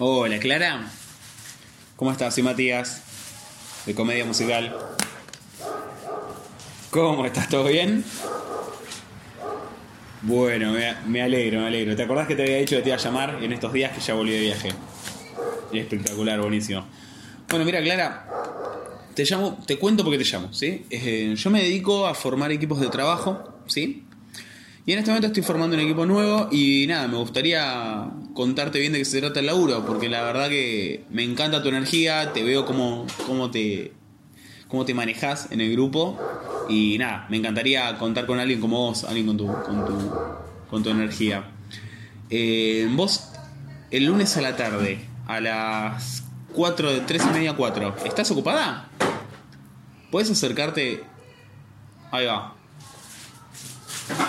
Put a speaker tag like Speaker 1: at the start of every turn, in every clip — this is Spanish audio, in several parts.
Speaker 1: Hola, Clara. ¿Cómo estás? Soy Matías, de Comedia Musical. ¿Cómo estás? ¿Todo bien? Bueno, me, alegro, me alegro. ¿Te acordás que te había dicho que te iba a llamar en estos días que ya volví de viaje? Espectacular, buenísimo. Bueno, mira, Clara, te llamo, te cuento porque te llamo, ¿sí? Eh, yo me dedico a formar equipos de trabajo, ¿sí? Y en este momento estoy formando un equipo nuevo y nada, me gustaría contarte bien de qué se trata el laburo, porque la verdad que me encanta tu energía, te veo cómo, cómo te cómo te manejas en el grupo y nada, me encantaría contar con alguien como vos, alguien con tu, con tu, con tu energía. Eh, vos, el lunes a la tarde, a las 4, de 3 y media, 4, ¿estás ocupada? ¿Puedes acercarte? Ahí va.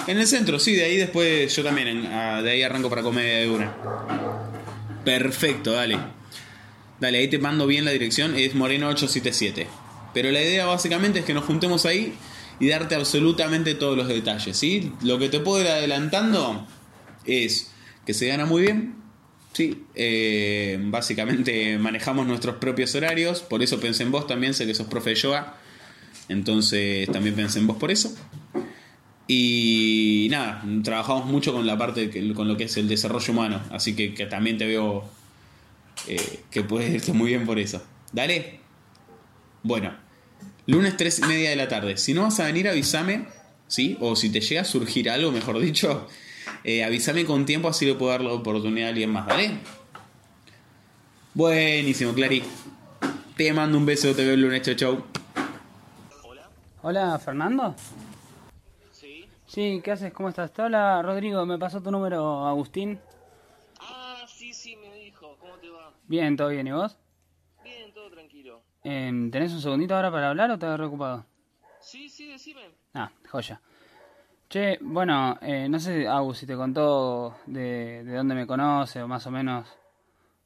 Speaker 1: En el centro, sí, de ahí después yo también, de ahí arranco para comer de una. Perfecto, dale. Dale, ahí te mando bien la dirección, es Moreno 877. Pero la idea básicamente es que nos juntemos ahí y darte absolutamente todos los detalles, ¿sí? Lo que te puedo ir adelantando es que se gana muy bien, ¿sí? Eh, básicamente manejamos nuestros propios horarios, por eso pensé en vos también, sé que sos profe de yoga, entonces también pensé en vos por eso. Y nada, trabajamos mucho con la parte, con lo que es el desarrollo humano, así que, también te veo eh, que puedes irte muy bien por eso. Dale. Bueno, lunes 3 y media de la tarde. Si no vas a venir, avísame, ¿sí? O si te llega a surgir algo, mejor dicho, eh, avísame con tiempo, así le puedo dar la oportunidad a alguien más, ¿vale? Buenísimo, Clary. Te mando un beso, te veo el lunes, chau, chau.
Speaker 2: Hola. Hola, Fernando. Sí, ¿qué haces? ¿Cómo estás? Te habla Rodrigo, me pasó tu número Agustín.
Speaker 3: Ah, sí, sí, me dijo. ¿Cómo te va?
Speaker 2: Bien, ¿todo bien? ¿Y vos?
Speaker 3: Bien, todo tranquilo.
Speaker 2: Eh, ¿Tenés un segundito ahora para hablar o te agarré ocupado?
Speaker 3: Sí, sí, decime.
Speaker 2: Ah, joya. Che, bueno, eh, no sé, Agus, si te contó de, de dónde me conoce o más o menos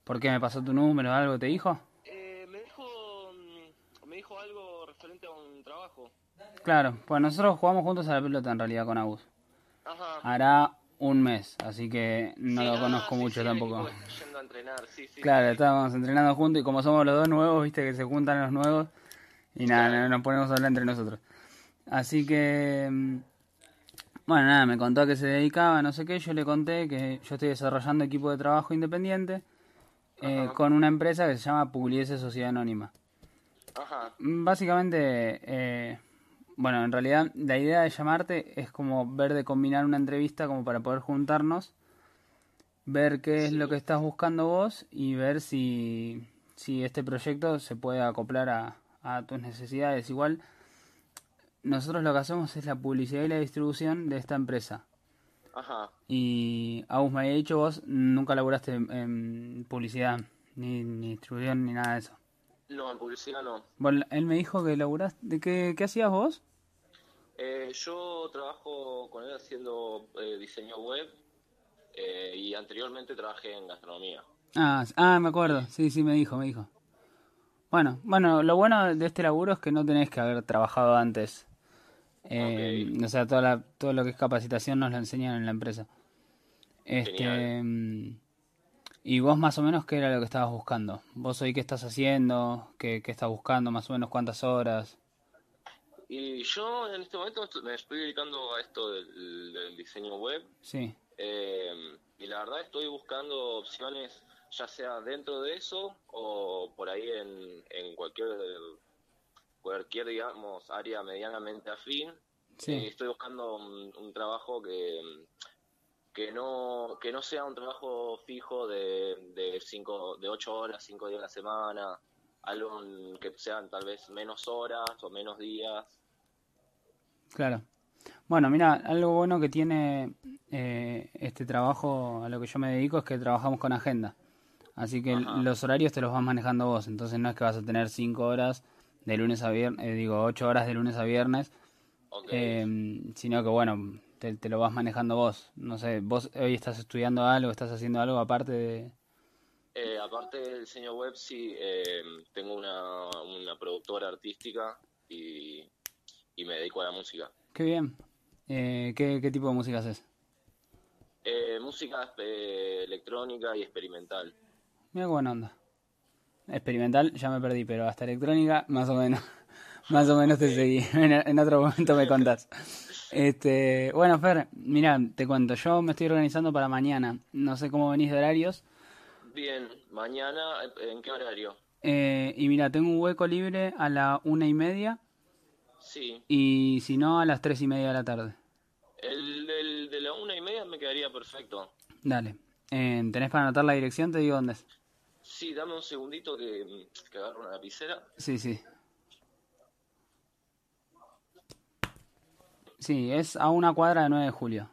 Speaker 2: por qué me pasó tu número o algo, ¿te dijo?
Speaker 3: Eh, me dijo, mm, me dijo algo referente a un trabajo.
Speaker 2: Claro, pues nosotros jugamos juntos a la pelota en realidad con Agus.
Speaker 3: Ajá.
Speaker 2: Hará un mes, así que no lo
Speaker 3: ah,
Speaker 2: conozco mucho tampoco.
Speaker 3: Yendo a entrenar, sí, sí,
Speaker 2: claro, estábamos entrenando juntos y como somos los dos nuevos, viste que se juntan los nuevos y nada, nos ponemos a hablar entre nosotros. Así que, mm, bueno, nada, me contó a qué se dedicaba, no sé qué, yo le conté que yo estoy desarrollando equipo de trabajo independiente eh, con una empresa que se llama Pugliese Sociedad Anónima.
Speaker 3: Ajá.
Speaker 2: Básicamente, eh, bueno, en realidad la idea de llamarte es como ver de combinar una entrevista como para poder juntarnos, ver qué es lo que estás buscando vos y ver si, si este proyecto se puede acoplar a, a tus necesidades. Igual, nosotros lo que hacemos es la publicidad y la distribución de esta empresa.
Speaker 3: Ajá.
Speaker 2: Y Agus me había dicho vos nunca laburaste en, publicidad, ni, ni distribución, ni nada de eso.
Speaker 3: No, en publicidad no.
Speaker 2: Bueno, él me dijo que laburaste. ¿De qué, qué hacías vos?
Speaker 3: Eh, yo trabajo con él haciendo eh, diseño web eh, y anteriormente trabajé en gastronomía.
Speaker 2: Ah, ah, me acuerdo. Sí, sí, me dijo, me dijo. Bueno, bueno, lo bueno de este laburo es que no tenés que haber trabajado antes. Eh, O sea, toda la, todo lo que es capacitación nos lo enseñan en la empresa. Este, mm, ¿Y vos más o menos qué era lo que estabas buscando? ¿Vos hoy qué estás haciendo? ¿Qué, qué estás buscando? ¿Más o menos cuántas horas?
Speaker 3: Y yo en este momento me estoy dedicando a esto del, diseño web.
Speaker 2: Sí.
Speaker 3: Eh, y la verdad estoy buscando opciones ya sea dentro de eso o por ahí en, en cualquier cualquier digamos área medianamente afín.
Speaker 2: Sí.
Speaker 3: Eh, estoy buscando un trabajo que que no que no sea un trabajo fijo de de cinco de ocho horas cinco días a la semana algo que sean tal vez menos horas o menos días.
Speaker 2: Claro. Bueno mira algo bueno que tiene eh, este trabajo a lo que yo me dedico es que trabajamos con agenda. Así que los horarios te los vas manejando vos. Entonces no es que vas a tener cinco horas de lunes a viernes eh, digo ocho horas de lunes a viernes eh, sino que bueno te, lo vas manejando vos. No sé, vos hoy estás estudiando algo, estás haciendo algo aparte de...
Speaker 3: Eh, aparte del diseño web, sí, eh, tengo una, una productora artística y, y, me dedico a la música.
Speaker 2: Qué bien. Eh, ¿qué, ¿qué, tipo de música haces?
Speaker 3: música electrónica y experimental.
Speaker 2: Mira qué buena onda. Experimental ya me perdí, pero hasta electrónica más o menos. más o menos te seguí. En, en otro momento me contás. Este, bueno, Fer, mira, te cuento, yo me estoy organizando para mañana. No sé cómo venís de horarios.
Speaker 3: Bien, mañana, ¿en qué horario?
Speaker 2: Eh, y mira, tengo un hueco libre a la una y media
Speaker 3: Sí,
Speaker 2: y si no a las tres y media de la tarde.
Speaker 3: el de la una y media me quedaría perfecto.
Speaker 2: Dale. Eh, ¿Tenés para anotar la dirección? Te digo dónde es.
Speaker 3: Sí, dame un segundito que, que agarro una lapicera.
Speaker 2: Sí, sí. Sí, es a una cuadra de 9 de julio.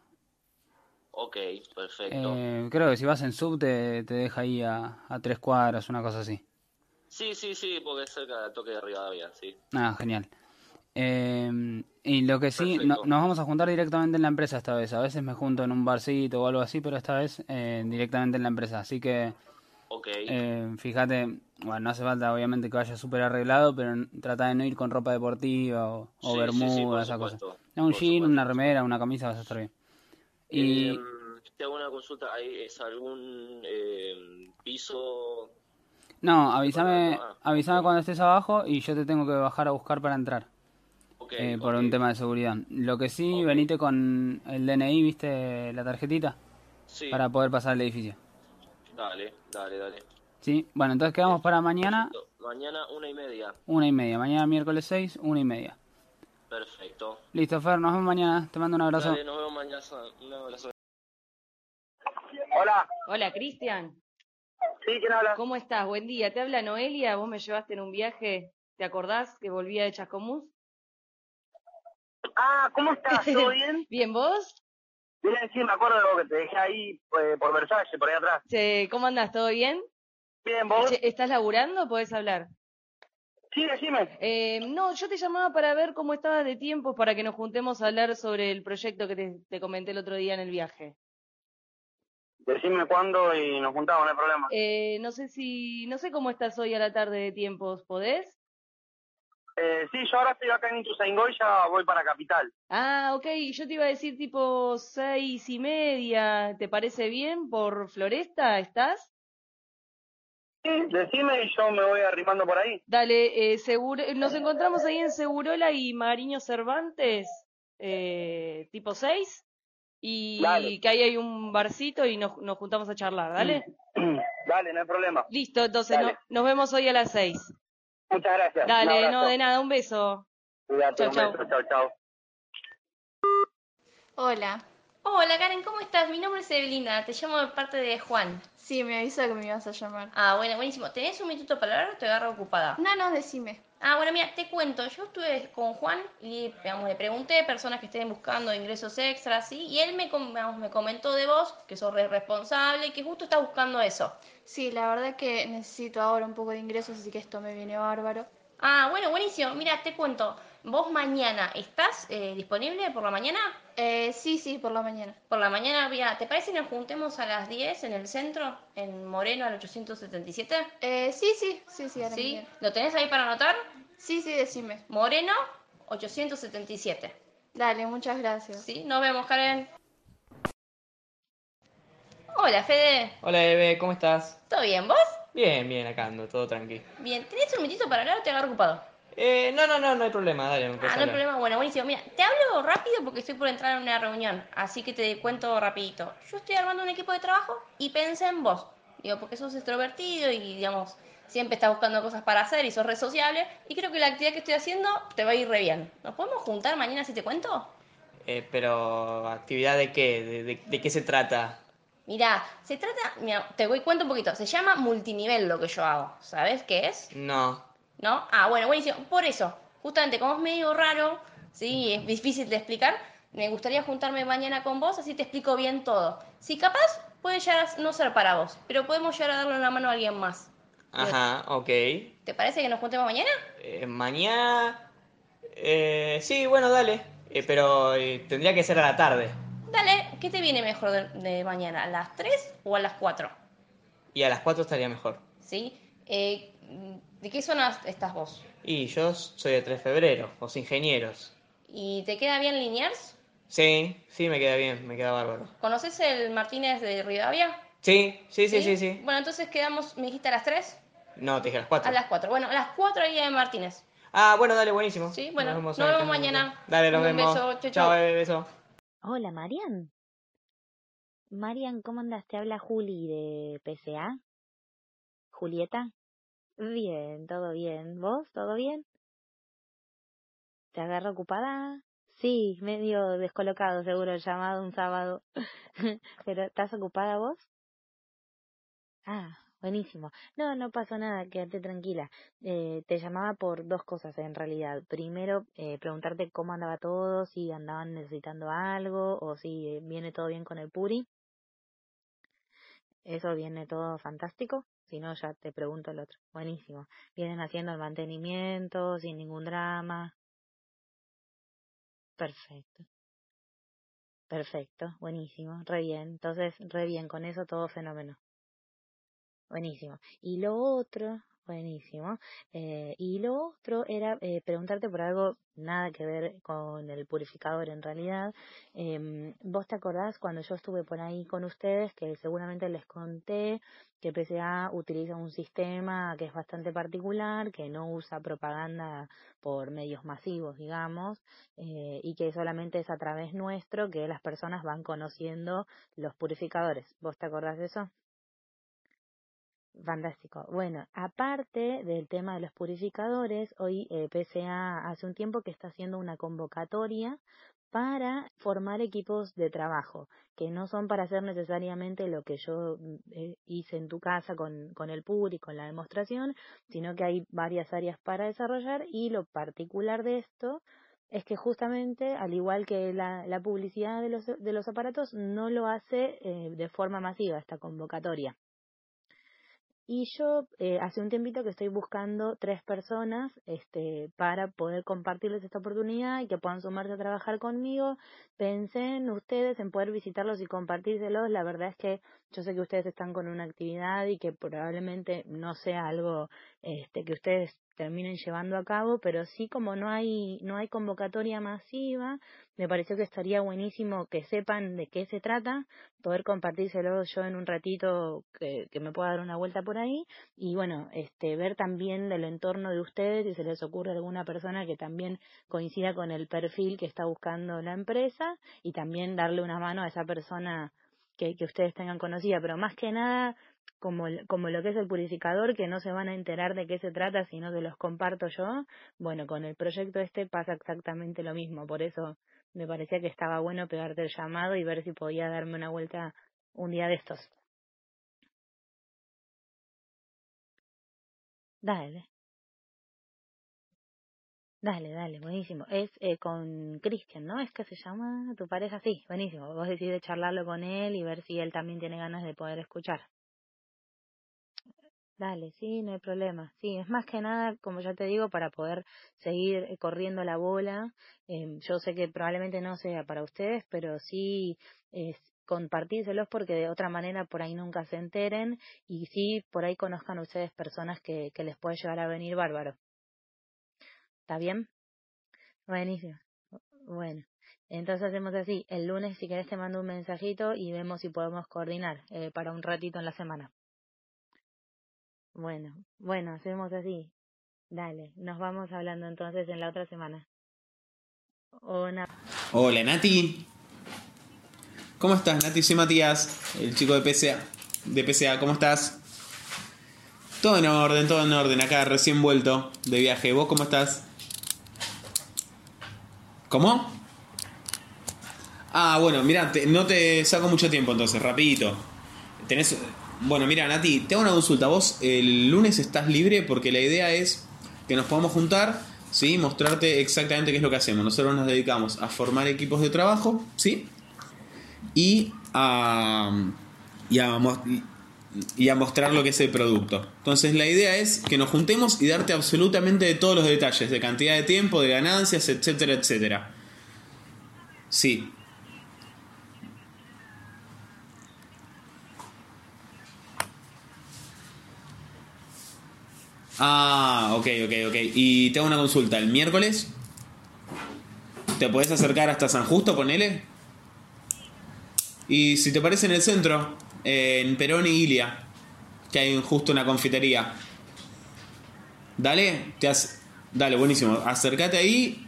Speaker 3: Ok, perfecto.
Speaker 2: Eh, creo que si vas en sub te, te deja ahí a, a tres cuadras, una cosa así.
Speaker 3: Sí, sí, sí, porque es cerca del toque de Rivadavia, sí.
Speaker 2: Ah, genial. Eh, y lo que sí, no- nos vamos a juntar directamente en la empresa esta vez. A veces me junto en un barcito o algo así, pero esta vez eh, directamente en la empresa. Así que
Speaker 3: Ok,
Speaker 2: eh, fíjate, bueno, no hace falta obviamente que vaya súper arreglado, pero trata de no ir con ropa deportiva o, o
Speaker 3: Sí, sí, sí,
Speaker 2: bermuda, esa cosa. No, un jean, una remera, una camisa, vas a estar bien. Y
Speaker 3: Em, te hago una consulta, ¿hay, ¿es algún em, piso?
Speaker 2: no, avísame,
Speaker 3: Ah,
Speaker 2: avísame cuando estés abajo y yo te tengo que bajar a buscar para entrar.
Speaker 3: Ok,
Speaker 2: eh, por un tema de seguridad. Lo que sí,
Speaker 3: Ok.
Speaker 2: venite con el DNI, viste, la tarjetita,
Speaker 3: Sí,
Speaker 2: para poder pasar el edificio.
Speaker 3: dale, dale, dale.
Speaker 2: ¿Sí? Bueno, entonces quedamos para mañana.
Speaker 3: Mañana una y media,
Speaker 2: una y media. Mañana miércoles 6, una y media.
Speaker 3: Perfecto.
Speaker 2: Listo, Fer, nos vemos mañana. Te mando un abrazo.
Speaker 3: Dale, nos vemos mañana. Un abrazo.
Speaker 4: Hola,
Speaker 5: Hola, Cristian.
Speaker 4: sí, ¿quién habla?
Speaker 5: ¿Cómo estás? Buen día. Te habla Noelia. Vos me llevaste en un viaje. ¿Te acordás que volvía de Chascomús?
Speaker 4: Ah, ¿cómo estás? ¿Todo bien?
Speaker 5: Bien, ¿vos?
Speaker 4: Bien, sí, me acuerdo de vos que te dejé ahí eh, por Versace, por ahí atrás.
Speaker 5: Che, ¿Cómo andás? ¿Todo bien?
Speaker 4: Bien, ¿vos?
Speaker 5: ¿Estás laburando? ¿Podés hablar?
Speaker 4: Sí, decime.
Speaker 5: Eh, no, yo te llamaba para ver cómo estabas de tiempo para que nos juntemos a hablar sobre el proyecto que te, te comenté el otro día en el viaje.
Speaker 4: Decime cuándo y nos juntamos, no hay problema.
Speaker 5: Eh, no sé si, no sé cómo estás hoy a la tarde de tiempos, ¿podés?
Speaker 4: Eh, sí, yo ahora estoy acá en Ituzaingó y ya voy para Capital.
Speaker 5: Ah, ok, yo te iba a decir tipo seis y media, ¿te parece bien? ¿Por Floresta estás?
Speaker 4: Sí, decime y yo me voy arrimando por ahí.
Speaker 5: Dale, eh, seguro, nos encontramos ahí en Segurola y Mariño Cervantes, eh, tipo 6, y
Speaker 4: Dale.
Speaker 5: que ahí hay un barcito y nos, nos juntamos a charlar, ¿dale?
Speaker 4: Dale, no hay problema.
Speaker 5: Listo, entonces no- nos vemos hoy a las 6.
Speaker 4: Muchas gracias.
Speaker 5: Dale, no de nada, un beso.
Speaker 4: Cuídate,
Speaker 5: Chau,
Speaker 4: un
Speaker 5: chau.
Speaker 4: beso, chau, chau.
Speaker 6: Hola.
Speaker 7: Hola Karen, ¿cómo estás? Mi nombre es Evelina, te llamo de parte de Juan.
Speaker 6: Sí, me avisó que me ibas a llamar.
Speaker 7: Ah, bueno, buenísimo. ¿Tenés un minuto para hablar o te agarro ocupada?
Speaker 6: No, no, decime.
Speaker 7: Ah, bueno, mira, te cuento. Yo estuve con Juan y digamos, le pregunté personas que estén buscando ingresos extras, ¿sí? Y él me, digamos, me comentó de vos que sos re responsable y que justo estás buscando eso.
Speaker 6: Sí, la verdad que necesito ahora un poco de ingresos, así que esto me viene bárbaro.
Speaker 7: Ah, bueno, buenísimo. Mira, te cuento. ¿Vos mañana estás eh, disponible por la mañana?
Speaker 6: Eh, sí, sí, por la mañana.
Speaker 7: Por la mañana, mira, ¿te parece que nos juntemos a las 10 en el centro, en Moreno al 877?
Speaker 6: Eh, sí, sí, sí, sí,
Speaker 7: ¿Sí? ¿Lo tenés ahí para anotar?
Speaker 6: Sí, sí, decime.
Speaker 7: Moreno 877.
Speaker 6: Dale, muchas gracias.
Speaker 7: ¿Sí? Nos vemos, Karen. Hola, Fede.
Speaker 8: Hola Eve, ¿cómo estás?
Speaker 7: ¿Todo bien? ¿Vos?
Speaker 8: Bien, bien, acá ando, todo tranqui.
Speaker 7: Bien. ¿Tenés un minutito para hablar o te agarro ocupado?
Speaker 8: Eh, no, no, no, no hay problema, dale,
Speaker 7: Ah, no hay problema. Bueno, buenísimo. Mira, te hablo rápido porque estoy por entrar en una reunión. Así que te cuento rapidito. Yo estoy armando un equipo de trabajo y pensé en vos. Digo, porque sos extrovertido y, digamos, siempre estás buscando cosas para hacer y sos re sociable. Y creo que la actividad que estoy haciendo te va a ir re bien. ¿Nos podemos juntar mañana si te cuento?
Speaker 8: Eh, pero, ¿actividad de qué? ¿De, de- de qué se trata?
Speaker 7: Mira, se trata, mira, te voy cuento un poquito. Se llama multinivel lo que yo hago. ¿Sabes qué es?
Speaker 8: No.
Speaker 7: ¿No? Ah, bueno, buenísimo. Por eso, justamente como es medio raro, sí, es difícil de explicar, me gustaría juntarme mañana con vos, así te explico bien todo. Si capaz, puede llegar a no ser para vos, pero podemos llegar a darle una mano a alguien más.
Speaker 8: Ajá, ok.
Speaker 7: ¿Te parece que nos juntemos mañana?
Speaker 8: Eh, mañana... Eh, sí, bueno, dale. Eh, pero eh, tendría que ser a la tarde.
Speaker 7: Dale, ¿qué te viene mejor de, de mañana? ¿A las 3 o a las 4?
Speaker 8: Y a las 4 estaría mejor.
Speaker 7: ¿Sí? Eh, ¿De qué zona estás vos?
Speaker 8: Y yo soy de 3 de febrero, los ingenieros.
Speaker 7: ¿Y te queda bien Liniers?
Speaker 8: Sí, sí, me queda bien, me queda bárbaro.
Speaker 7: ¿Conoces el Martínez de Rivadavia?
Speaker 8: Sí, sí, sí, sí, sí.
Speaker 7: Bueno, entonces quedamos, me dijiste a las 3,
Speaker 8: No, te dije a las 4.
Speaker 7: a las 4. Bueno, a las 4 ahí en Martínez.
Speaker 8: Ah, bueno, dale, buenísimo.
Speaker 7: Sí, bueno, nos vemos
Speaker 8: también.
Speaker 7: mañana.
Speaker 8: Dale, nos
Speaker 7: Un
Speaker 8: vemos.
Speaker 7: beso, chau, chau.
Speaker 8: Chao, bebé, beso.
Speaker 9: Hola, Marian. Marian, ¿cómo andas? Te habla Juli de PCA. Julieta. Bien, todo bien. ¿Vos? ¿Todo bien? ¿Te agarro ocupada? Sí, medio descolocado seguro el llamado un sábado. Pero ¿estás ocupada vos? Ah, buenísimo. No, no pasó nada, quédate tranquila. Eh, te llamaba por dos cosas en realidad. Primero, eh, preguntarte cómo andaba todo, si andaban necesitando algo o si viene todo bien con el Puri. Eso viene todo fantástico. Si no, ya te pregunto el otro. Buenísimo. Vienen haciendo el mantenimiento sin ningún drama. Perfecto. Perfecto. Buenísimo. Re bien. Entonces, re bien. Con eso todo fenómeno. Buenísimo. Y lo otro, buenísimo. Eh, y lo otro era eh, preguntarte por algo nada que ver con el purificador en realidad. Em, ¿Vos te acordás cuando yo estuve por ahí con ustedes que seguramente les conté que PCA utiliza un sistema que es bastante particular, que no usa propaganda por medios masivos, digamos, eh, y que solamente es a través nuestro que las personas van conociendo los purificadores. ¿Vos te acordás de eso? Fantástico. Bueno, aparte del tema de los purificadores, hoy eh, PCA hace un tiempo que está haciendo una convocatoria para formar equipos de trabajo, que no son para hacer necesariamente lo que yo mm, eh, hice en tu casa con, con el PUR y con la demostración, sino que hay varias áreas para desarrollar y lo particular de esto es que justamente, al igual que la, la publicidad de los, de los aparatos, no lo hace eh, de forma masiva esta convocatoria. Y yo eh, hace un tiempito que estoy buscando tres personas este, para poder compartirles esta oportunidad y que puedan sumarse a trabajar conmigo. Pensé en ustedes, en poder visitarlos y compartírselos. La verdad es que yo sé que ustedes están con una actividad y que probablemente no sea algo este, que ustedes terminen llevando a cabo, pero sí como no hay, no hay convocatoria masiva, me pareció que estaría buenísimo que sepan de qué se trata, poder compartírselo yo en un ratito que, que me pueda dar una vuelta por ahí y bueno, este, ver también del entorno de ustedes si se les ocurre alguna persona que también coincida con el perfil que está buscando la empresa y también darle una mano a esa persona que, que ustedes tengan conocida, pero más que nada como, como lo que es el purificador, que no se van a enterar de qué se trata, sino que los comparto yo, bueno, con el proyecto este pasa exactamente lo mismo, por eso me parecía que estaba bueno pegarte el llamado y ver si podía darme una vuelta un día de estos. Dale. Dale, dale, buenísimo. Es eh, con Cristian, ¿no? Es que se llama tu pareja, sí, buenísimo. Vos decidís charlarlo con él y ver si él también tiene ganas de poder escuchar. Dale, sí, no hay problema. Sí, es más que nada, como ya te digo, para poder seguir eh, corriendo la bola. Eh, yo sé que probablemente no sea para ustedes, pero sí es compartírselos porque de otra manera por ahí nunca se enteren y sí por ahí conozcan ustedes personas que, que les puede llegar a venir bárbaro. ¿Está bien? Buenísimo. Bueno, entonces hacemos así. El lunes, si querés, te mando un mensajito y vemos si podemos coordinar eh, para un ratito en la semana. Bueno, bueno, hacemos así. Dale, nos vamos hablando entonces en la otra semana. Una...
Speaker 1: Hola Nati. ¿Cómo estás, Nati? Soy Matías, el chico de PCA. De PCA, ¿cómo estás? Todo en orden, todo en orden. Acá recién vuelto de viaje. ¿Vos cómo estás? ¿Cómo? Ah, bueno, mira, no te saco mucho tiempo entonces, rapidito. Tenés... Bueno, mira, Nati, te hago una consulta. Vos el lunes estás libre porque la idea es que nos podamos juntar, ¿sí? Mostrarte exactamente qué es lo que hacemos. Nosotros nos dedicamos a formar equipos de trabajo, ¿sí? Y a, y a, y a mostrar lo que es el producto. Entonces la idea es que nos juntemos y darte absolutamente de todos los detalles, de cantidad de tiempo, de ganancias, etcétera, etcétera. Sí. Ah, ok, ok, ok. Y tengo una consulta. ¿El miércoles? ¿Te podés acercar hasta San Justo, ponele? Y si te parece en el centro, en Perón y Ilia, que hay justo una confitería. Dale, te has, dale, buenísimo. Acércate ahí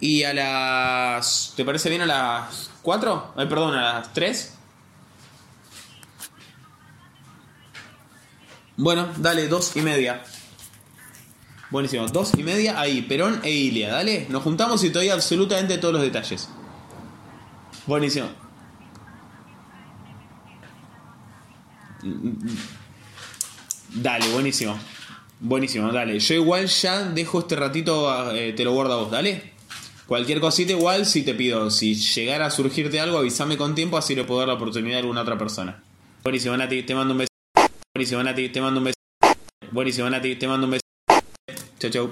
Speaker 1: y a las, ¿te parece bien a las 4? Ay, perdón, a las 3. Bueno, dale, dos y media. Buenísimo, dos y media ahí, Perón e Ilia, dale. Nos juntamos y te doy absolutamente todos los detalles. Buenísimo. Dale, buenísimo. Buenísimo, dale. Yo igual ya dejo este ratito, eh, te lo guardo a vos, dale. Cualquier cosita igual, si te pido, si llegara a surgirte algo, avísame con tiempo, así le puedo dar la oportunidad a alguna otra persona. Buenísimo, Nati, te mando un beso. Buenísimo, Nati, te mando un beso. Buenísimo, Nati, te mando un beso. Chau, chau.